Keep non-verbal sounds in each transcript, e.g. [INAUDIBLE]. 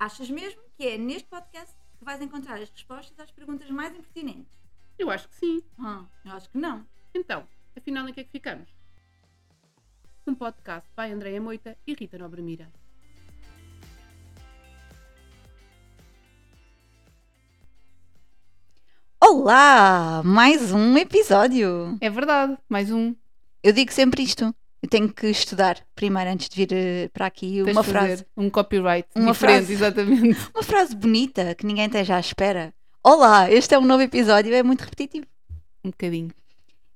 Achas mesmo que é neste podcast que vais encontrar as respostas às perguntas mais impertinentes? Eu acho que sim. Ah, eu acho que não. Então, afinal em que é que ficamos? Um podcast by Andréia Moita e Rita Nobre Mira. Olá! Mais um episódio! É verdade, mais um. Eu digo sempre isto. Eu tenho que estudar primeiro antes de vir eh, para aqui Tens uma frase. fazer Um copyright Uma diferente, frase. exatamente. Uma frase bonita que ninguém esteja à espera. Olá, este é um novo episódio, é muito repetitivo. Um bocadinho.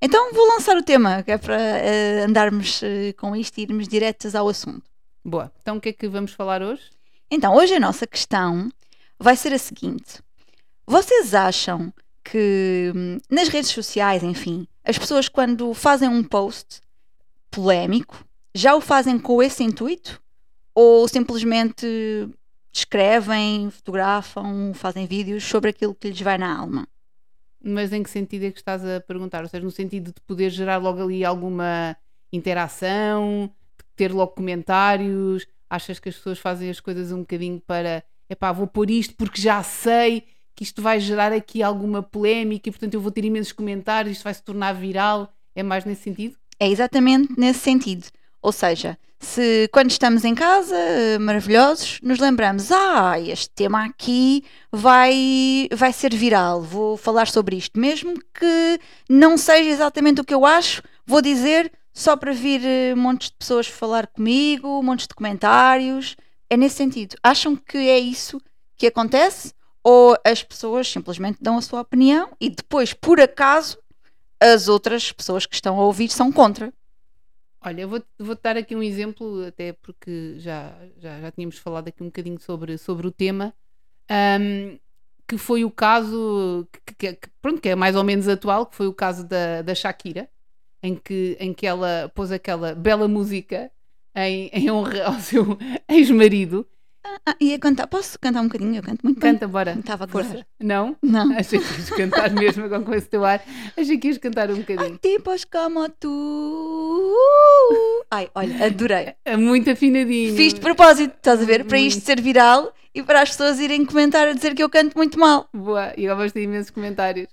Então vou lançar o tema, que é para eh, andarmos eh, com isto e irmos diretos ao assunto. Boa. Então o que é que vamos falar hoje? Então, hoje a nossa questão vai ser a seguinte: Vocês acham que hum, nas redes sociais, enfim, as pessoas quando fazem um post polémico já o fazem com esse intuito? Ou simplesmente escrevem, fotografam, fazem vídeos sobre aquilo que lhes vai na alma? Mas em que sentido é que estás a perguntar? Ou seja, no sentido de poder gerar logo ali alguma interação, de ter logo comentários? Achas que as pessoas fazem as coisas um bocadinho para epá, vou pôr isto porque já sei que isto vai gerar aqui alguma polémica e portanto eu vou ter imensos comentários, isto vai se tornar viral? É mais nesse sentido? É exatamente nesse sentido. Ou seja, se quando estamos em casa, eh, maravilhosos, nos lembramos, ah, este tema aqui vai, vai ser viral, vou falar sobre isto, mesmo que não seja exatamente o que eu acho, vou dizer só para vir eh, montes de pessoas falar comigo, montes de comentários. É nesse sentido. Acham que é isso que acontece? Ou as pessoas simplesmente dão a sua opinião e depois, por acaso, as outras pessoas que estão a ouvir são contra? Olha, eu vou- vou-te dar aqui um exemplo, até porque já, já, já tínhamos falado aqui um bocadinho sobre, sobre o tema, ahm, que foi o caso, que, que- que- pronto, que é mais ou menos atual, que foi o caso da, da Shakira, em que, em que ela pôs aquela bela música em, em honra ao seu [LAUGHS] ex-marido. Ah, ia cantar. Posso cantar um bocadinho? Eu canto muito bem. Canta, bora. Estava a Força. Não? Não. [LAUGHS] Achei que ias cantar mesmo agora com esse teu ar. Achei que ias cantar um bocadinho. Tipos como tu. Ai, olha, adorei. É muito afinadinho. Fiz de propósito, estás a ver? Para isto ser viral e para as pessoas irem comentar a dizer que eu canto muito mal. Boa, e agora vamos ter imensos comentários.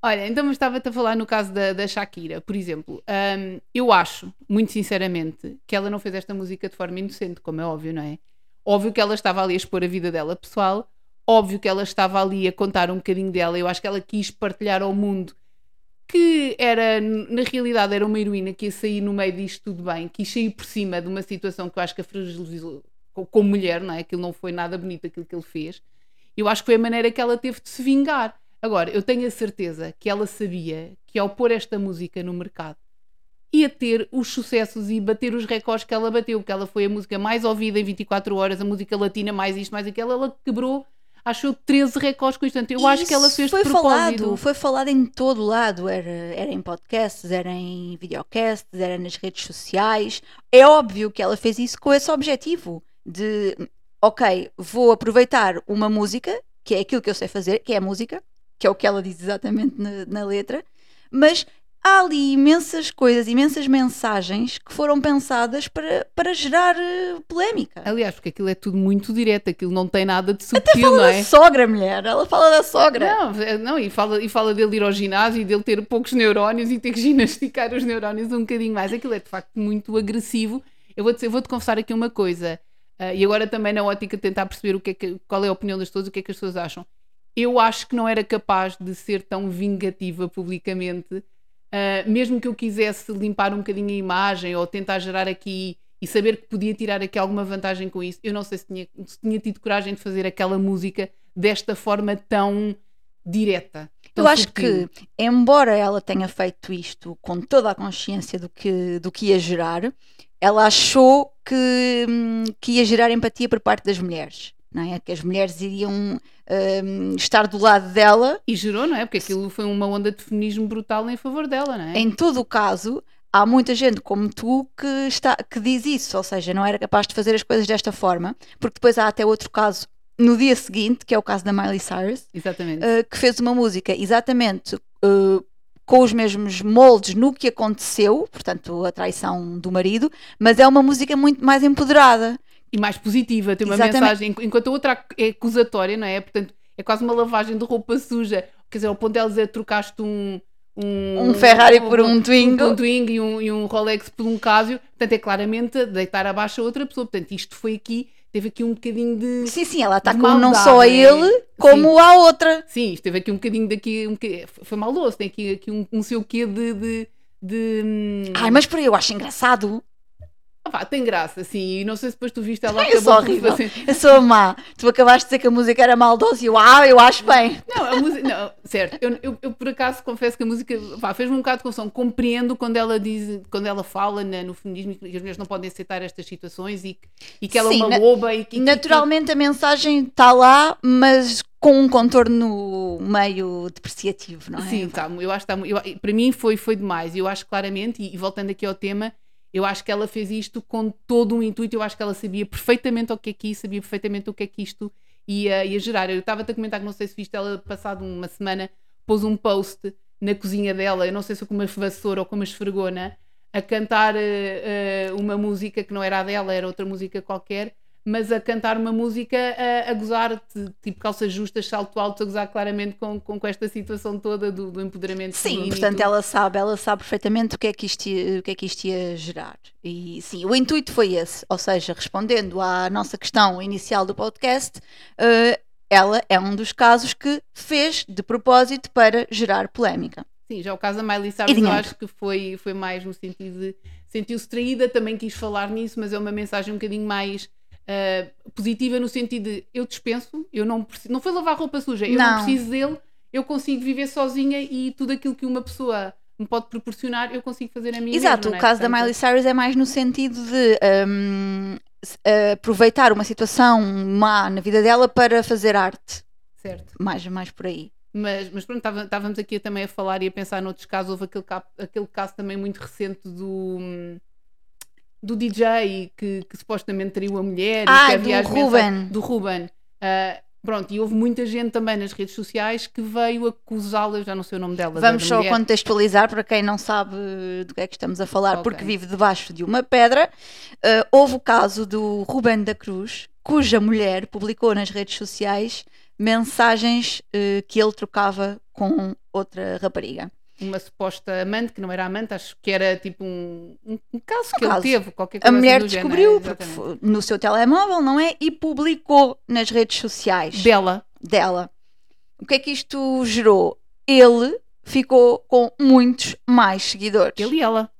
Olha, então estava-te a falar no caso da, da Shakira, por exemplo. Hum, eu acho, muito sinceramente, que ela não fez esta música de forma inocente, como é óbvio, não é? Óbvio que ela estava ali a expor a vida dela pessoal, óbvio que ela estava ali a contar um bocadinho dela. Eu acho que ela quis partilhar ao mundo que era, na realidade, era uma heroína que ia sair no meio disto tudo bem, quis sair por cima de uma situação que eu acho que a fragilizou co- como mulher, não é? Aquilo não foi nada bonito aquilo que ele fez. Eu acho que foi a maneira que ela teve de se vingar. Agora, eu tenho a certeza que ela sabia que ao pôr esta música no mercado ia ter os sucessos e bater os recordes que ela bateu, que ela foi a música mais ouvida em 24 horas, a música latina mais isto, mais aquilo, ela quebrou, achou 13 recordes com isto. Eu acho que ela Isso fez foi falado, foi falado em todo lado, era, era em podcasts, era em videocasts, era nas redes sociais. É óbvio que ela fez isso com esse objetivo de, ok, vou aproveitar uma música, que é aquilo que eu sei fazer, que é a música, que é o que ela diz exatamente na, na letra, mas há ali imensas coisas, imensas mensagens que foram pensadas para, para gerar eh, polémica. Aliás, porque aquilo é tudo muito direto, aquilo não tem nada de subtil, não Da é? sogra, mulher, ela fala da sogra. Não, é- não e, fala, e fala dele ir ao ginásio e dele ter poucos neurónios e ter que [LAUGHS] ginasticar os neurónios um bocadinho mais. Aquilo é de facto muito agressivo. Eu vou-te eu vou-te confessar aqui uma coisa, ah, e agora também na ótica de tentar perceber o que é que- qual é a opinião das pessoas, o que é que as pessoas acham. Eu acho que não era capaz de ser tão vingativa publicamente, ah, mesmo que eu quisesse limpar um bocadinho a imagem ou tentar gerar aqui e saber que podia tirar aqui alguma vantagem com isso. Eu não sei se tinha, se tinha tido coragem de fazer aquela música desta forma tão direta. tão Eu acho subtil. que, embora ela tenha feito isto com toda a consciência do que, do que ia gerar, ela achou que, hum, que ia gerar empatia por parte das mulheres. Não é? Que as mulheres iriam hum, estar do lado dela. E gerou, não é? Porque aquilo foi uma onda de feminismo brutal em favor dela, não é? Em todo o caso, há muita gente como tu que, está, que diz isso, ou seja, não era capaz de fazer as coisas desta forma, porque depois há até outro caso no dia seguinte, que é o caso da Miley Cyrus, Exatamente. uh, que fez uma música exatamente uh, com os mesmos moldes no que aconteceu, portanto, a traição do marido, mas é uma música muito mais empoderada, E mais positiva, tem uma Exatamente. mensagem, enquanto a outra é acusatória, não é? Portanto, é quase uma lavagem de roupa suja. Quer dizer, ao ponto dela dizer trocaste um. Um, Um Ferrari por um Twingo. Um, Twingo e um, e um Rolex por um Casio. Portanto, é claramente deitar abaixo a outra pessoa. Portanto, isto foi aqui, teve aqui um bocadinho de. Sim, sim, ela ataca De não só a é? ele, como a outra. Sim, isto teve aqui um bocadinho daqui. Um bocadinho, foi maldoso, tem aqui, aqui um, um seu quê de. de, de hum, Ai, mas por aí eu acho engraçado. Pá, tem graça, sim. E não sei se depois tu viste ela [LAUGHS] Eu sou horrível. fazer- Eu sou má. Tu acabaste de dizer que a música era maldosa e eu, ah, eu acho bem. Não, a música. Não, certo. Eu, eu, eu, por acaso confesso que a música fez-me um bocado de confusão. Compreendo quando ela diz, quando ela fala na- no feminismo que as mulheres não podem aceitar estas situações e que, e que ela Sim, é uma na- loba e que. Naturalmente a mensagem está lá, mas com um contorno meio depreciativo, não é? Sim, tá, eu acho que está. Eu, para mim foi, foi demais. Eu acho claramente, e, e voltando aqui ao tema, eu acho que ela fez isto com todo um intuito. Eu acho que ela sabia perfeitamente o que é que isso, sabia perfeitamente o que é que isto ia, ia gerar. Eu estava-te a comentar que não sei se viste ela, passado uma semana, pôs um post na cozinha dela, eu não sei se com uma vassoura ou com uma esfregona, a cantar eh, uma música que não era a dela, era outra música qualquer. Mas a cantar uma música a, a gozar, tipo calças justas, salto alto, a gozar claramente com, com, com esta situação toda do, do empoderamento Sim, portanto ela sabe, ela sabe perfeitamente o que, é que isto ia, o que é que isto ia gerar. E sim, o intuito foi esse, ou seja, respondendo à nossa questão inicial do podcast, eh, ela é um dos casos que fez de propósito para gerar polémica. Sim, já o caso da Miley Cyrus eu acho que foi, foi mais no sentido de sentiu-se traída, também quis falar nisso, mas é uma mensagem um bocadinho mais ah, positiva no sentido de eu dispenso, eu não preciso, não foi lavar roupa suja, eu não, Não. preciso dele, eu consigo viver sozinha e tudo aquilo que uma pessoa me pode proporcionar, eu consigo fazer a mim Exato, mesma, o é? caso da Portanto, Miley Cyrus é mais no sentido de hum, s- aproveitar uma situação má na vida dela para fazer arte. Certo. Mais, mais por aí. Mas, mas pronto, estávamos aqui também a falar e a pensar noutros casos. Houve aquele, aquele caso também muito recente do, hum, do DJ que, que supostamente traiu a mulher. e Ah, que do havia as Ruben. mensagens- Do Ruben. Ah, pronto, e houve muita gente também nas redes sociais que veio acusá-la, já não sei o nome dela. Vamos só mulher. contextualizar para quem não sabe do que é que estamos a falar, Ok. porque vive debaixo de uma pedra. Uh, houve o caso do Ruben da Cruz, cuja mulher publicou nas redes sociais mensagens uh, que ele trocava com outra rapariga. Uma suposta amante, que não era amante, acho que era tipo um, um, caso Um que caso. ele teve. Qualquer A coisa mulher do género, descobriu foi no seu telemóvel, não é? E publicou nas redes sociais Dela. dela. O que é que isto gerou? Ele ficou com muitos mais seguidores. Ele e ela.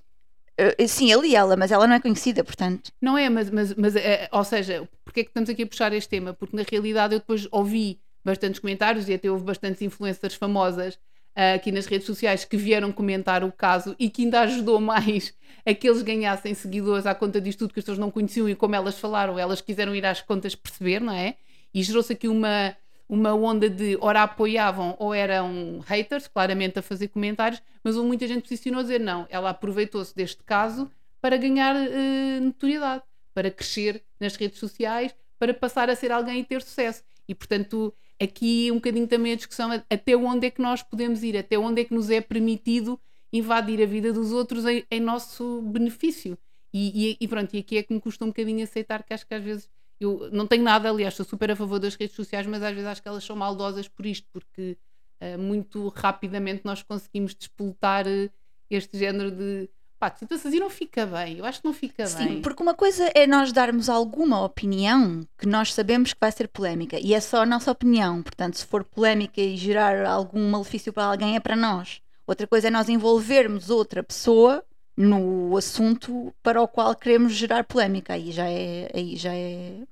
Uh, sim, ele e ela, mas ela não é conhecida, portanto. Não é, mas, mas, mas é, ou seja, porque é que estamos aqui a puxar este tema? Porque na realidade eu depois ouvi bastantes comentários e até houve bastantes influencers famosas ah, aqui nas redes sociais que vieram comentar o caso e que ainda ajudou mais a que eles ganhassem seguidores à conta disto tudo que as pessoas não conheciam e como elas falaram, elas quiseram ir às contas perceber, não é? E gerou-se aqui uma, uma onda de ora apoiavam ou eram haters, claramente a fazer comentários, mas houve muita gente posicionou a dizer não, ela aproveitou-se deste caso para ganhar eh, notoriedade, para crescer nas redes sociais, para passar a ser alguém e ter sucesso. E portanto, aqui um bocadinho também a discussão até onde é que nós podemos ir, até onde é que nos é permitido invadir a vida dos outros em, em nosso benefício. E, e- e pronto, e aqui é que me custa um bocadinho aceitar que acho que às vezes eu não tenho nada, aliás, sou super a favor das redes sociais, mas às vezes acho que elas são maldosas por isto, porque eh, muito rapidamente nós conseguimos despoltar eh, este género de pá, situações e não fica bem. Eu acho que não fica Sim, bem. porque uma coisa é nós darmos alguma opinião que nós sabemos que vai ser polémica e é só a nossa opinião. Portanto, se for polémica e gerar algum malefício para alguém, é para nós. Outra coisa é nós envolvermos outra pessoa no assunto para o qual queremos gerar polémica. Aí já é. Aí já é.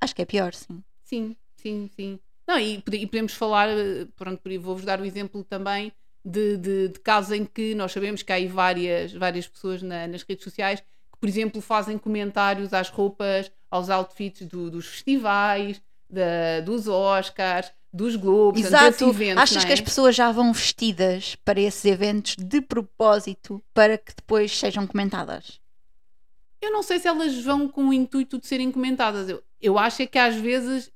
Acho que é pior, sim. Sim, sim, sim. Não, e, e podemos falar, eh, pronto, vou-vos dar o exemplo também de, de, de casos em que nós sabemos que há aí várias, várias pessoas na- nas redes sociais que, por exemplo, fazem comentários às roupas, aos outfits do- dos festivais, da- dos Oscars, dos Globos, Exato. eventos, Achas não que é? as pessoas já vão vestidas para esses eventos de propósito para que depois sejam comentadas? Eu não sei se elas vão com o intuito de serem comentadas. Eu, eu acho é que às vezes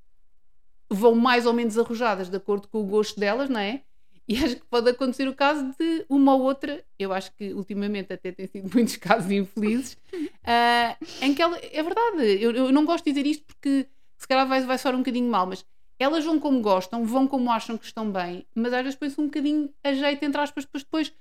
vão mais ou menos arrojadas de acordo com o gosto delas, não é? E acho que pode acontecer o caso de uma ou outra, eu acho que ultimamente até tem sido [LAUGHS] muitos casos infelizes, uh, em que ela, é verdade, eu, eu, não gosto de dizer isto porque se calhar vai, vai soar um bocadinho mal, mas elas vão como gostam, vão como acham que estão bem, mas às vezes põe-se um bocadinho a jeito, entre aspas, para depois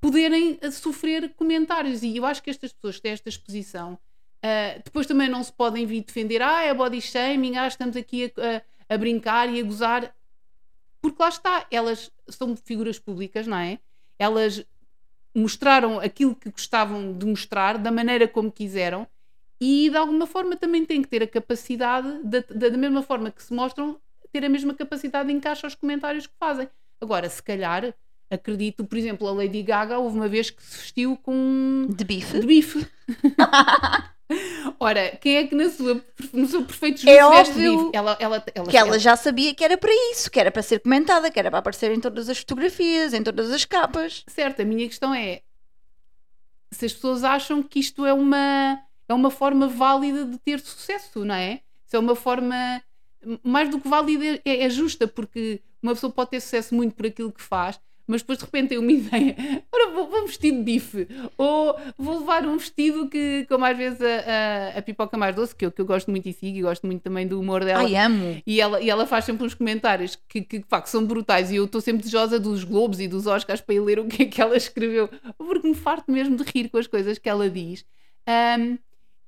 poderem eh, sofrer comentários. E eu acho que estas pessoas que têm esta exposição uh, depois também não se podem vir defender, ah, é body shaming, ah, estamos aqui a, a, a brincar e a gozar. Porque lá está, elas são figuras públicas, não é? Elas mostraram aquilo que gostavam de mostrar, da maneira como quiseram, e de alguma forma também têm que ter a capacidade, da, da mesma forma que se mostram, ter a mesma capacidade de encaixar os comentários que fazem. Agora, se calhar, acredito, por exemplo, a Lady Gaga houve uma vez que se vestiu com. De bife. De bife. [LAUGHS] Ora, quem é que na sua, no seu perfeito juízo é óbvio ela, ela, ela, que ela já sabia que era para isso, que era para ser comentada, que era para aparecer em todas as fotografias, em todas as capas. Certo, a minha questão é se as pessoas acham que isto é uma, é uma forma válida de ter sucesso, não é? Se é uma forma mais do que válida, é, é justa, porque uma pessoa pode ter sucesso muito por aquilo que faz, mas depois de repente tem uma ideia, ora vou, vou vestir de bife, ou vou levar um vestido que, como às vezes a, a, a pipoca mais doce, que eu, que eu gosto muito e sigo, e gosto muito também do humor dela. Ai, amo! E ela, e ela faz sempre uns comentários que, que, que, pá, que são brutais, e eu estou sempre desejosa dos Globos e dos Oscars para ir ler o que é que ela escreveu, porque me farto mesmo de rir com as coisas que ela diz. Um,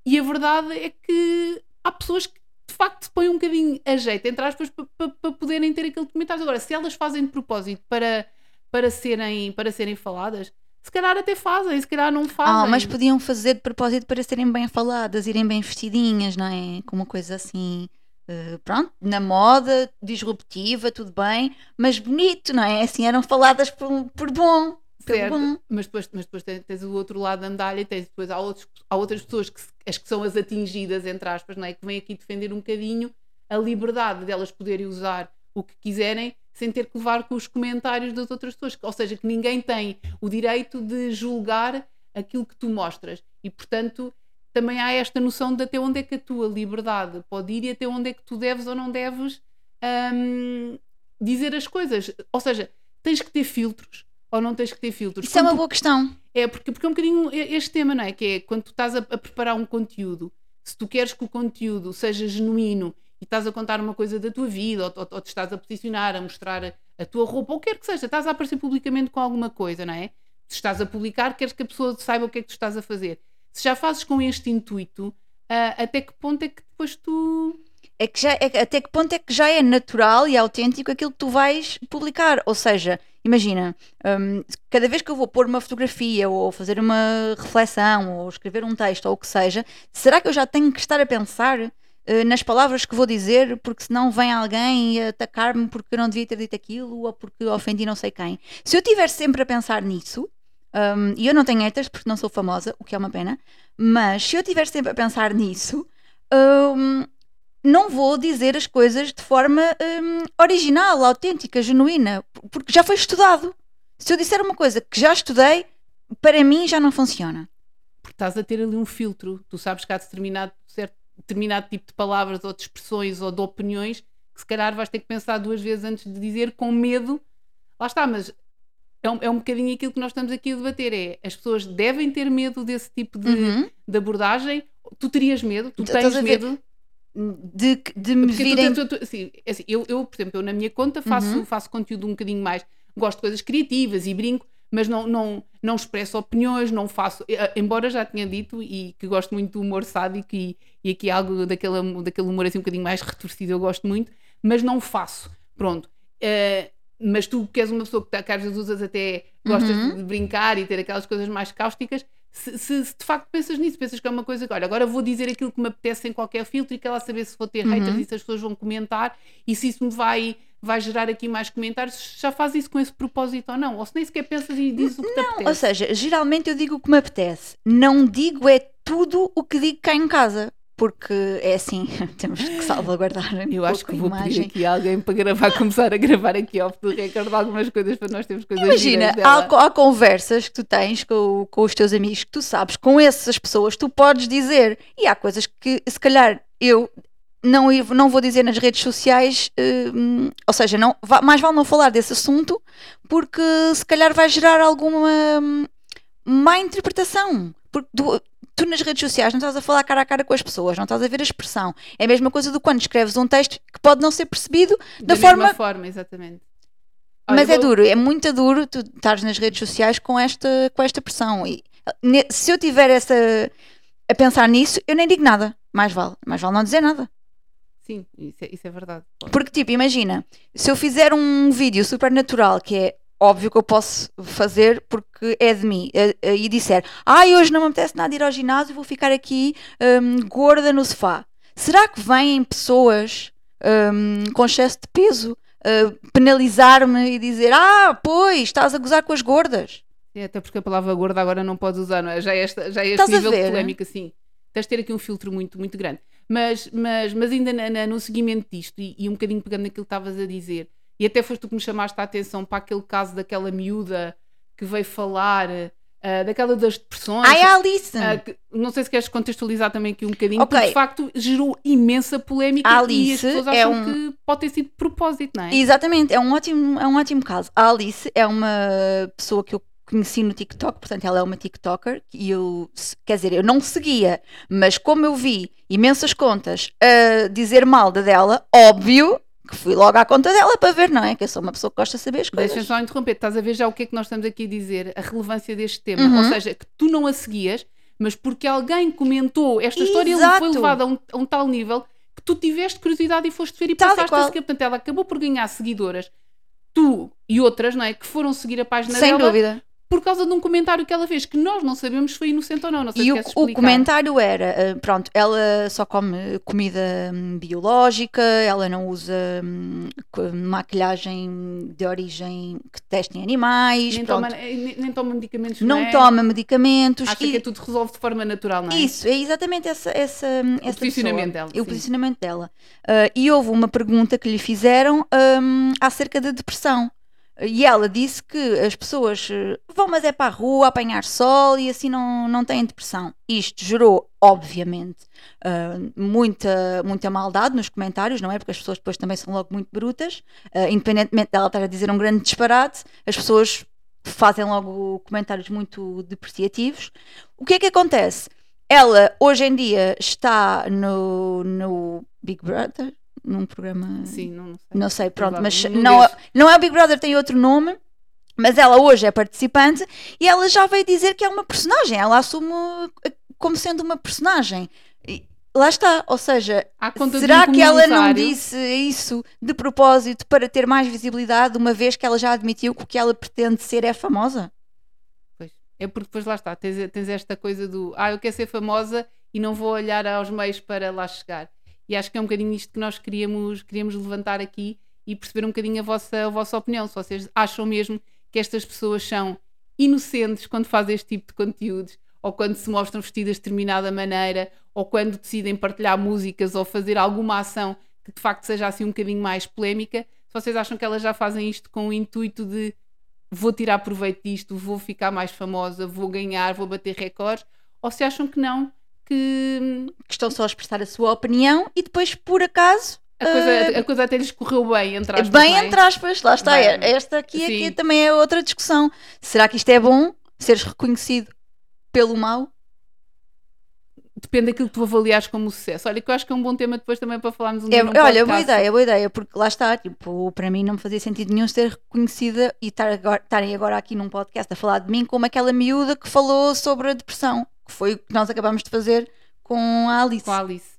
e a verdade é que há pessoas que de facto se põem um bocadinho a jeito, entre aspas, para, para, para poderem ter aquele comentário. Agora, se elas fazem de propósito para para serem, para serem faladas? Se calhar até fazem, se calhar não fazem. Ah, mas podiam fazer de propósito para serem bem faladas, irem bem vestidinhas, não é? Com uma coisa assim, uh, pronto, na moda, disruptiva, tudo bem, mas bonito, não é? Assim, eram faladas por, por bom. Certo, bom. mas depois, mas depois tens, tens, o outro lado da medalha e tens depois há, outros, há outras pessoas que as que são as atingidas, entre aspas, não é? que vêm aqui defender um bocadinho a liberdade delas poderem usar o que quiserem sem ter que levar com os comentários das outras pessoas. Ou seja, que ninguém tem o direito de julgar aquilo que tu mostras. E, portanto, também há esta noção de até onde é que a tua liberdade pode ir e até onde é que tu deves ou não deves hum, dizer as coisas. Ou seja, tens que ter filtros ou não tens que ter filtros. Isso quando é uma tu... boa questão. É, porque, porque é um bocadinho este tema, não é? Que é quando tu estás a, a preparar um conteúdo, se tu queres que o conteúdo seja genuíno e estás a contar uma coisa da tua vida, ou, ou, ou, te estás a posicionar, a mostrar a, a tua roupa, ou quer que seja, estás a aparecer publicamente com alguma coisa, não é? Se estás a publicar, queres que a pessoa saiba o que é que tu estás a fazer. Se já fazes com este intuito, uh, até que ponto é que depois tu. É que já, é, até que ponto é que já é natural e autêntico aquilo que tu vais publicar? Ou seja, imagina, um, cada vez que eu vou pôr uma fotografia ou fazer uma reflexão ou escrever um texto ou o que seja, será que eu já tenho que estar a pensar nas palavras que vou dizer, porque senão vem alguém atacar-me porque eu não devia ter dito aquilo ou porque ofendi não sei quem. Se eu estiver sempre a pensar nisso, um, e eu não tenho haters porque não sou famosa, o que é uma pena, mas se eu estiver sempre a pensar nisso, um, não vou dizer as coisas de forma um, original, autêntica, genuína, porque já foi estudado. Se eu disser uma coisa que já estudei, para mim já não funciona. Porque estás a ter ali um filtro, tu sabes que há determinado certo determinado tipo de palavras ou de expressões ou de opiniões que se calhar vais ter que pensar duas vezes antes de dizer com medo. Lá está, mas é um, é um bocadinho aquilo que nós estamos aqui a debater: é as pessoas devem ter medo desse tipo de, uhum. de abordagem. Tu terias medo? Tu tens medo? De, de me Porque virem... Tu, tu, tu, assim, assim, eu, eu, por exemplo, eu na minha conta faço, uhum. faço conteúdo um bocadinho mais... Gosto de coisas criativas e brinco, mas não, não, não expresso opiniões, não faço. Eh, embora já tinha dito e que gosto muito do humor sádico e, e aqui algo daquele, daquele humor assim um bocadinho mais retorcido, eu gosto muito, mas não faço. Pronto. Uh, mas tu que és uma pessoa que, tá, que às vezes usas até gostas uhum. de brincar e ter aquelas coisas mais cáusticas, se, se, se, de facto pensas nisso, pensas que é uma coisa que, olha, agora vou dizer aquilo que me apetece sem qualquer filtro e que ela saber se vou ter uhum. haters e se as pessoas vão comentar e se isso me vai vai gerar aqui mais comentários, já faz isso com esse propósito ou não? Ou se nem sequer pensas e dizes o que não, te apetece? Ou seja, geralmente eu digo o que me apetece. Não digo é tudo o que digo cá em casa. Porque é assim, [LAUGHS] temos que salvaguardar. Eu acho que vou imagem. pedir aqui alguém para gravar, [LAUGHS] começar a gravar aqui off do recorde algumas coisas para nós termos coisas Imagina, há, há, conversas que tu tens com, com os teus amigos que tu sabes, com essas pessoas tu podes dizer, e há coisas que se calhar eu não, ir- não vou dizer nas redes sociais, hum, ou seja, não, mais vale não falar desse assunto, porque se calhar vai gerar alguma hum, má interpretação. Porque tu, tu nas redes sociais não estás a falar cara a cara com as pessoas, não estás a ver a expressão. É a mesma coisa do quando escreves um texto que pode não ser percebido da, Da forma mesma forma, exatamente. Olha, mas é vou- duro, é muito duro tu estares nas redes sociais com esta, com esta pressão. E se eu tiver essa a pensar nisso, eu nem digo nada. Mais vale, mais vale não dizer nada. Sim, isso é, isso é verdade. Pode. Porque, tipo, imagina, se eu fizer um vídeo super natural, que é óbvio que eu posso fazer porque é de mim, eh, eh, e disser, ai, hoje não me apetece nada ir ao ginásio, vou ficar aqui hum, gorda no sofá. Será que vêm pessoas hum, com excesso de peso eh, penalizar-me e dizer, ah, pois, estás a gozar com as gordas? É, até porque a palavra gorda agora não podes usar, não é? Já é, esta, já é este Estás nível de polémica, sim. Tens de ter aqui um filtro muito, muito grande. Mas, mas, mas ainda na- na- no seguimento disto, e, e um bocadinho pegando naquilo que estavas a dizer, e até foste tu que me chamaste a atenção para aquele caso daquela miúda que veio falar, ah, daquela das depressões. Ai, Alice! ah, que- não sei se queres contextualizar também aqui um bocadinho, Ok. porque de facto gerou imensa polémica A e Alice as pessoas é acham um- que pode ter sido de propósito, não é? Exatamente, é um ótimo, é um ótimo caso. A Alice é uma pessoa que eu conheci no TikTok, portanto ela é uma TikToker e eu, quer dizer, eu não seguia, mas como eu vi imensas contas a dizer mal da dela, óbvio que fui logo à conta dela para ver, não é? Que eu sou uma pessoa que gosta de saber as coisas. Deixa só interromper, estás a ver já o que é que nós estamos aqui a dizer, a relevância deste tema. Uhum. Ou seja, que tu não a seguias, mas porque alguém comentou esta história Exato. foi levada a um, a um tal nível que tu tiveste curiosidade e foste ver e Tal passaste a seguir. Portanto, ela acabou por ganhar seguidoras, tu e outras, não é? Que foram seguir a página Sem dela dúvida. Por causa de um comentário que ela fez, que nós não sabemos se foi inocente ou não. Não sei E o, o comentário era, ah, pronto, ela só come comida hum, biológica, ela não usa hum, maquilhagem de origem que testa em animais, Nem pronto. toma, nem, nem toma medicamentos, não é? toma medicamentos Acha e que é tudo resolve de forma natural, não é? isso, é exatamente essa, essa, essa posicionamento pessoa. dela, E o sim. posicionamento dela. Ah, e houve uma pergunta que lhe fizeram hum, acerca da depressão. E ela disse que as pessoas eh, vão, mas é para a rua apanhar sol e assim não, não têm depressão. Isto gerou, obviamente, ah, muita, muita maldade nos comentários, não é? Porque as pessoas depois também são logo muito brutas. Ah, independentemente dela estar a dizer um grande disparate, as pessoas fazem logo comentários muito depreciativos. O que é que acontece? Ela hoje em dia está no, no Big Brother, num programa. Sim, não, não sei. Não sei, pronto, mas não, Num desses. não é o Big Brother, tem outro nome. Mas ela hoje é participante e ela já veio dizer que é uma personagem. Ela assume eh, como sendo uma personagem. E lá está, ou seja, será um que ela não disse isso de propósito para ter mais visibilidade, uma vez que ela já admitiu que o que ela pretende ser é famosa? Pois. É porque depois lá está, tens, tens esta coisa do ah, eu quero ser famosa e não vou olhar aos meios para lá chegar. E acho que é um bocadinho isto que nós queríamos, queríamos levantar aqui e perceber um bocadinho a vossa, a vossa opinião. Se vocês acham mesmo que estas pessoas são inocentes quando fazem este tipo de conteúdos, ou quando se mostram vestidas de determinada maneira, ou quando decidem partilhar músicas ou fazer alguma ação que de facto seja assim um bocadinho mais polémica, se vocês acham que elas já fazem isto com o intuito de vou tirar proveito disto, vou ficar mais famosa, vou ganhar, vou bater recordes, ou se acham que não, que Que estão só a expressar a sua opinião e depois, por acaso, a coisa, eh, a coisa até lhes correu bem, entre aspas, bem não é? entre aspas, lá está. Bem, Esta aqui é que sim. também é outra discussão. Será que isto é bom? Seres reconhecido pelo mal? Depende daquilo que tu avaliares como sucesso. Olha, que eu acho que é um bom tema depois também para falarmos um É, dia num olha, boa ideia, boa ideia, porque lá está, tipo, para mim não me fazia sentido nenhum ser reconhecida e estar agora, estarem agora aqui num podcast a falar de mim como aquela miúda que falou sobre a depressão, que foi o que nós acabamos de fazer com a Alice. com a Alice.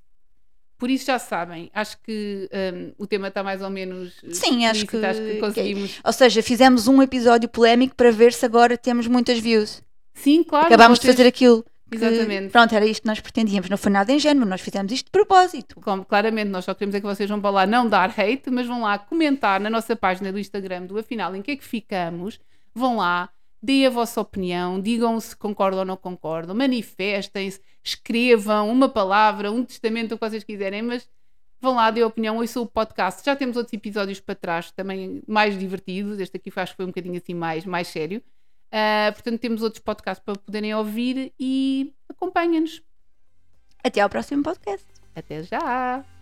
Por isso já sabem, acho que hum, o tema está mais ou menos Sim, acho que- acho que que- conseguimos. Ou seja, fizemos um episódio polémico para ver se agora temos muitas views. Sim, claro. Acabámos vocês- de fazer aquilo. que, Exatamente. pronto, era isto que nós pretendíamos. Não foi nada ingênuo, nós fizemos isto de propósito. Como, claramente, nós só queremos é que vocês vão para lá não dar hate, mas vão lá comentar na nossa página do Instagram do Afinal em que é que ficamos. Vão lá, deem a vossa opinião, digam se concordam ou não concordam, manifestem-se, escrevam uma palavra, um testamento, o que vocês quiserem, mas vão lá, deem a opinião, ouçam o podcast. Já temos outros episódios para trás, também mais divertidos. Este aqui acho que foi um bocadinho assim mais, mais sério. Ah, portanto, temos outros podcasts para poderem ouvir e acompanhem-nos. Até ao próximo podcast. Até já!